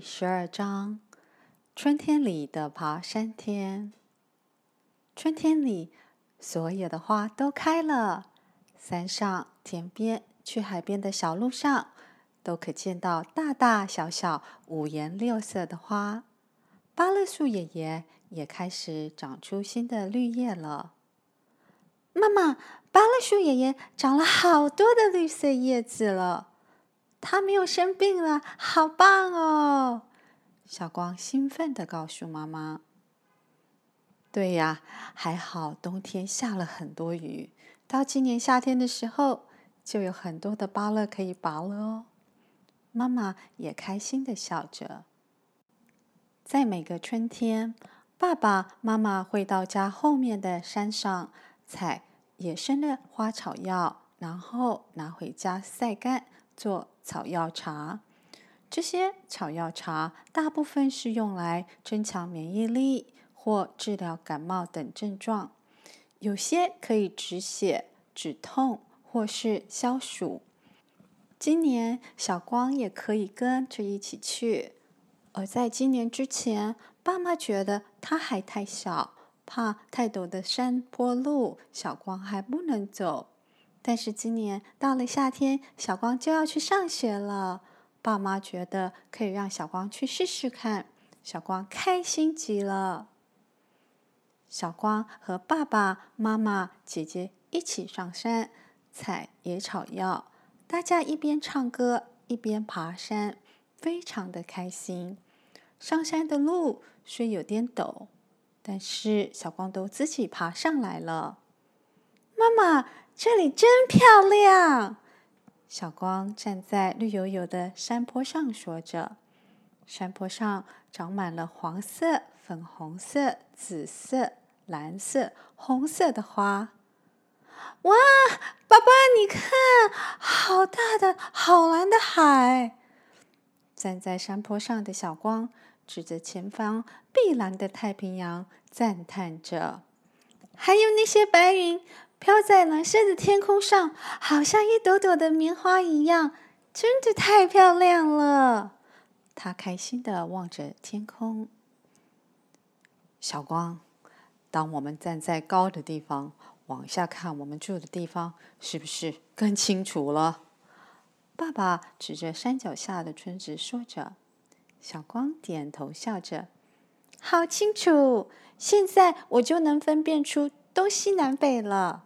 第十二章：春天里的爬山天。春天里，所有的花都开了，山上、田边、去海边的小路上，都可见到大大小小、五颜六色的花。芭乐树爷爷也开始长出新的绿叶了。妈妈，芭乐树爷爷长了好多的绿色叶子了。他没有生病了，好棒哦！小光兴奋地告诉妈妈：“对呀，还好冬天下了很多雨，到今年夏天的时候，就有很多的芭乐可以拔了哦。”妈妈也开心地笑着。在每个春天，爸爸妈妈会到家后面的山上采野生的花草药，然后拿回家晒干。做草药茶，这些草药茶大部分是用来增强免疫力或治疗感冒等症状，有些可以止血、止痛或是消暑。今年小光也可以跟着一起去，而在今年之前，爸妈觉得他还太小，怕太陡的山坡路，小光还不能走。但是今年到了夏天，小光就要去上学了。爸妈觉得可以让小光去试试看，小光开心极了。小光和爸爸妈妈、姐姐一起上山采野草药，大家一边唱歌一边爬山，非常的开心。上山的路虽有点陡，但是小光都自己爬上来了。妈妈。这里真漂亮！小光站在绿油油的山坡上，说着。山坡上长满了黄色、粉红色、紫色、蓝色、红色的花。哇，爸爸，你看，好大的、好蓝的海！站在山坡上的小光指着前方碧蓝的太平洋，赞叹着。还有那些白云。飘在蓝色的天空上，好像一朵朵的棉花一样，真的太漂亮了。他开心地望着天空。小光，当我们站在高的地方往下看，我们住的地方是不是更清楚了？爸爸指着山脚下的村子说着。小光点头笑着，好清楚。现在我就能分辨出东西南北了。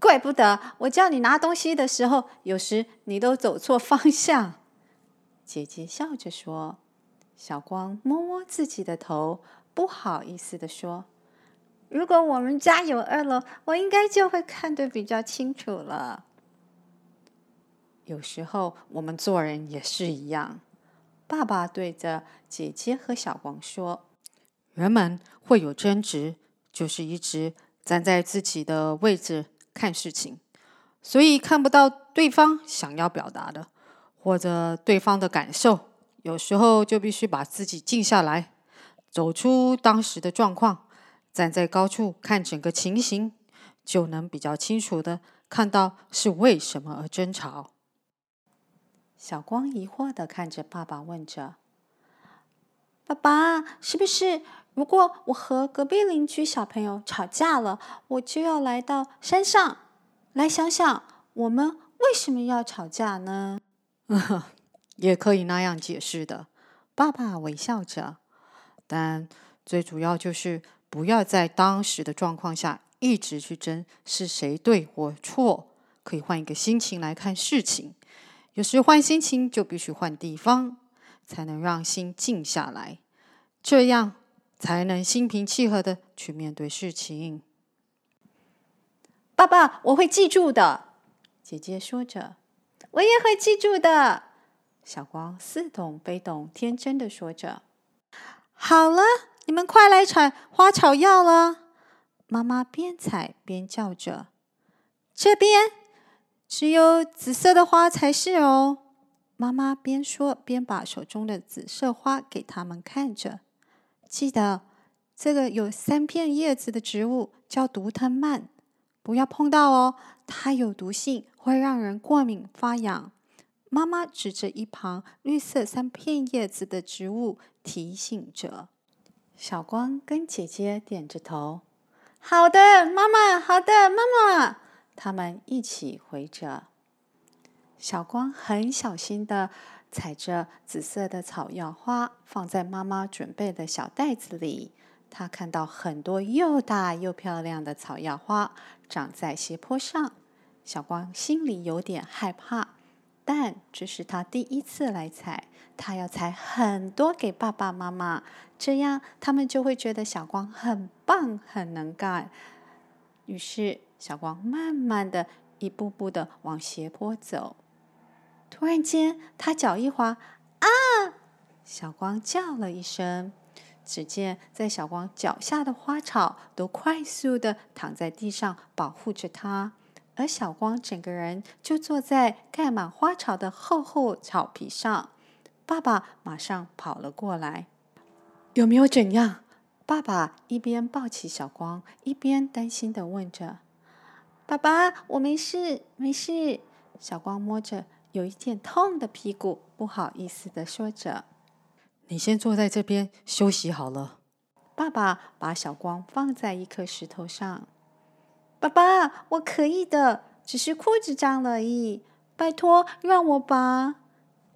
怪不得我叫你拿东西的时候，有时你都走错方向。姐姐笑着说。小光摸摸自己的头，不好意思地说：“如果我们家有二楼，我应该就会看得比较清楚了。”有时候我们做人也是一样。爸爸对着姐姐和小光说：“人们会有争执，就是一直站在自己的位置。”看事情，所以看不到对方想要表达的，或者对方的感受，有时候就必须把自己静下来，走出当时的状况，站在高处看整个情形，就能比较清楚地看到是为什么而争吵。小光疑惑地看着爸爸，问着：“爸爸，是不是？”如果我和隔壁邻居小朋友吵架了，我就要来到山上来想想，我们为什么要吵架呢？也可以那样解释的。爸爸微笑着，但最主要就是不要在当时的状况下一直去争是谁对或错，可以换一个心情来看事情。有时换心情就必须换地方，才能让心静下来。这样。才能心平气和的去面对事情。爸爸，我会记住的。姐姐说着，我也会记住的。小光似懂非懂，天真的说着。好了，你们快来采花草药了。妈妈边采边叫着：“这边只有紫色的花才是哦。”妈妈边说边把手中的紫色花给他们看着。记得，这个有三片叶子的植物叫毒藤蔓，不要碰到哦，它有毒性，会让人过敏发痒。妈妈指着一旁绿色三片叶子的植物，提醒着。小光跟姐姐点着头：“好的，妈妈。好的，妈妈。”他们一起回着。小光很小心的采着紫色的草药花，放在妈妈准备的小袋子里。他看到很多又大又漂亮的草药花长在斜坡上，小光心里有点害怕。但这是他第一次来采，他要采很多给爸爸妈妈，这样他们就会觉得小光很棒、很能干。于是，小光慢慢的一步步的往斜坡走。突然间，他脚一滑，啊！小光叫了一声。只见在小光脚下的花草都快速的躺在地上，保护着他。而小光整个人就坐在盖满花草的厚厚草皮上，爸爸马上跑了过来。有没有怎样？爸爸一边抱起小光，一边担心的问着。爸爸，我没事，没事。小光摸着有一件痛的屁股，不好意思的说着。你先坐在这边休息好了。爸爸把小光放在一颗石头上。爸爸，我可以的，只是裤子脏了而已。拜托，让我吧。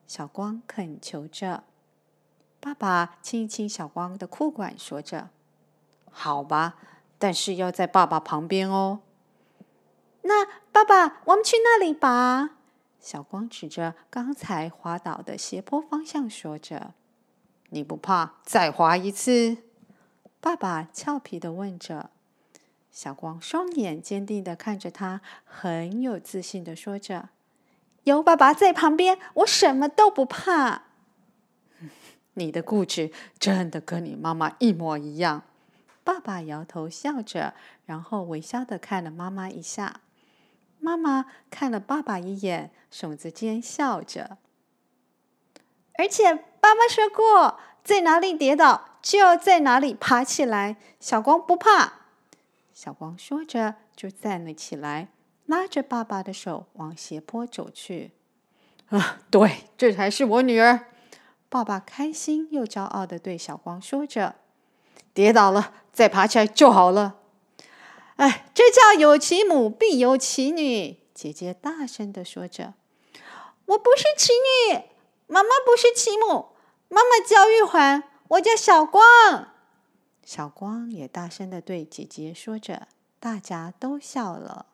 小光恳求着。爸爸亲一亲小光的裤管，说着：“好吧，但是要在爸爸旁边哦。”那爸爸，我们去那里吧。小光指着刚才滑倒的斜坡方向，说着：“你不怕再滑一次？”爸爸俏皮的问着。小光双眼坚定地看着他，很有自信的说着：“有爸爸在旁边，我什么都不怕。” 你的固执真的跟你妈妈一模一样。爸爸摇头笑着，然后微笑的看了妈妈一下。妈妈看了爸爸一眼，耸着肩笑着。而且爸爸说过，在哪里跌倒就在哪里爬起来。小光不怕。小光说着，就站了起来，拉着爸爸的手往斜坡走去。啊，对，这才是我女儿。爸爸开心又骄傲的对小光说着：“跌倒了，再爬起来就好了。”哎，这叫有其母必有其女。姐姐大声的说着：“我不是其女，妈妈不是其母，妈妈叫玉环，我叫小光。”小光也大声的对姐姐说着，大家都笑了。